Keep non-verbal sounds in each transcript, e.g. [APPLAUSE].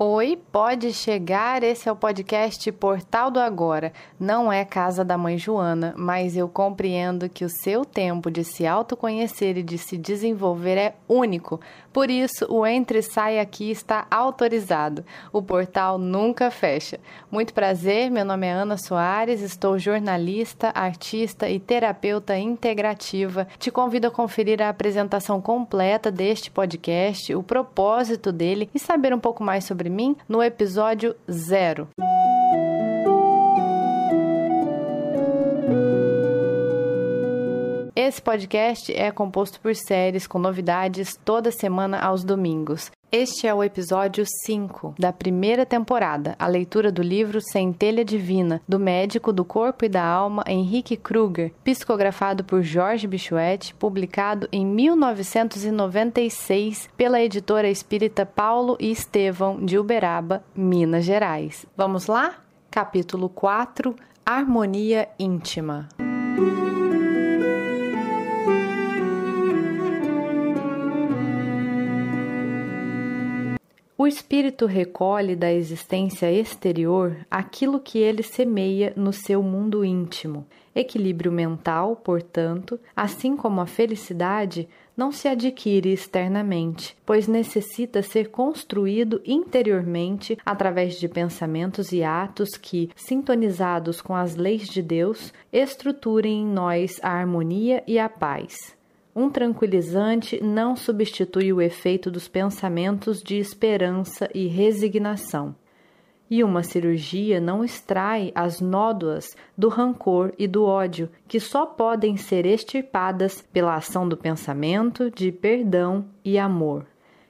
Oi, pode chegar. Esse é o podcast Portal do Agora. Não é casa da mãe Joana, mas eu compreendo que o seu tempo de se autoconhecer e de se desenvolver é único. Por isso, o Entre e Sai aqui está autorizado. O portal nunca fecha. Muito prazer, meu nome é Ana Soares, estou jornalista, artista e terapeuta integrativa. Te convido a conferir a apresentação completa deste podcast, o propósito dele e saber um pouco mais sobre mim no episódio zero. Esse podcast é composto por séries com novidades toda semana aos domingos. Este é o episódio 5 da primeira temporada, a leitura do livro Centelha Divina, do médico do corpo e da alma Henrique Kruger, psicografado por Jorge Bichuete, publicado em 1996 pela editora espírita Paulo e Estevão de Uberaba, Minas Gerais. Vamos lá? Capítulo 4 Harmonia Íntima. O espírito recolhe da existência exterior aquilo que ele semeia no seu mundo íntimo. Equilíbrio mental, portanto, assim como a felicidade, não se adquire externamente, pois necessita ser construído interiormente através de pensamentos e atos que, sintonizados com as leis de Deus, estruturem em nós a harmonia e a paz. Um tranquilizante não substitui o efeito dos pensamentos de esperança e resignação. E uma cirurgia não extrai as nódoas do rancor e do ódio, que só podem ser extirpadas pela ação do pensamento de perdão e amor.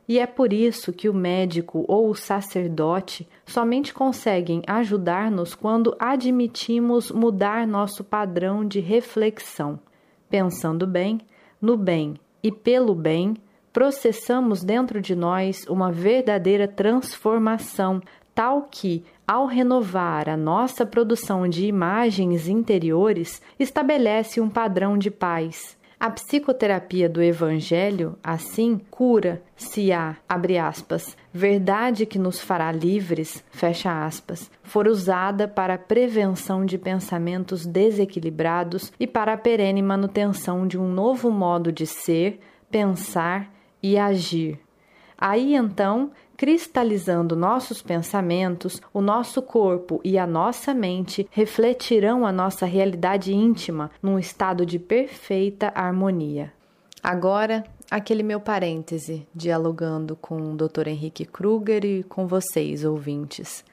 E é por isso que o médico ou o sacerdote somente conseguem ajudar-nos quando admitimos mudar nosso padrão de reflexão. Pensando bem, no bem e pelo bem, processamos dentro de nós uma verdadeira transformação, tal que, ao renovar a nossa produção de imagens interiores, estabelece um padrão de paz, a psicoterapia do Evangelho, assim, cura se há, abre aspas, verdade que nos fará livres, fecha aspas, for usada para a prevenção de pensamentos desequilibrados e para a perene manutenção de um novo modo de ser, pensar e agir. Aí então cristalizando nossos pensamentos, o nosso corpo e a nossa mente refletirão a nossa realidade íntima num estado de perfeita harmonia. Agora, aquele meu parêntese, dialogando com o Dr. Henrique Kruger e com vocês, ouvintes.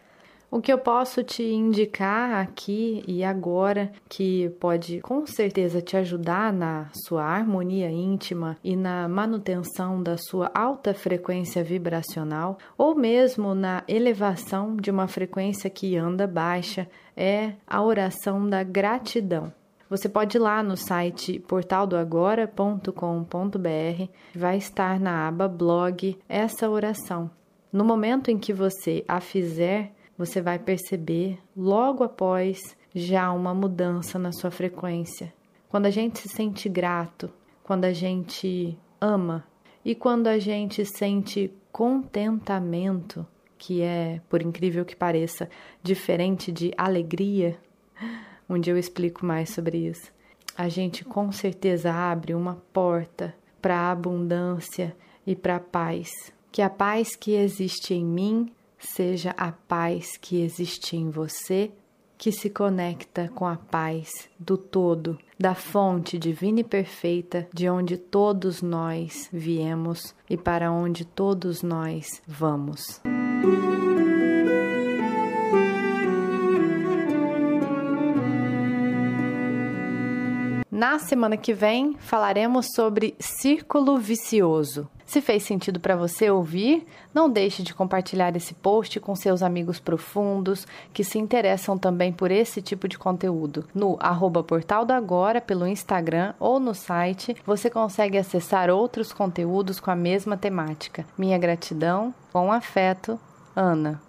O que eu posso te indicar aqui e agora que pode com certeza te ajudar na sua harmonia íntima e na manutenção da sua alta frequência vibracional ou mesmo na elevação de uma frequência que anda baixa é a oração da gratidão. Você pode ir lá no site portaldoagora.com.br, vai estar na aba blog essa oração. No momento em que você a fizer, você vai perceber logo após já uma mudança na sua frequência. Quando a gente se sente grato, quando a gente ama e quando a gente sente contentamento, que é, por incrível que pareça, diferente de alegria, [LAUGHS] um dia eu explico mais sobre isso. A gente com certeza abre uma porta para a abundância e para a paz. Que a paz que existe em mim seja a paz que existe em você, que se conecta com a paz do todo, da fonte divina e perfeita de onde todos nós viemos e para onde todos nós vamos. Na semana que vem falaremos sobre círculo vicioso. Se fez sentido para você ouvir, não deixe de compartilhar esse post com seus amigos profundos que se interessam também por esse tipo de conteúdo. No arroba Portal do Agora, pelo Instagram ou no site, você consegue acessar outros conteúdos com a mesma temática. Minha gratidão, com afeto, Ana.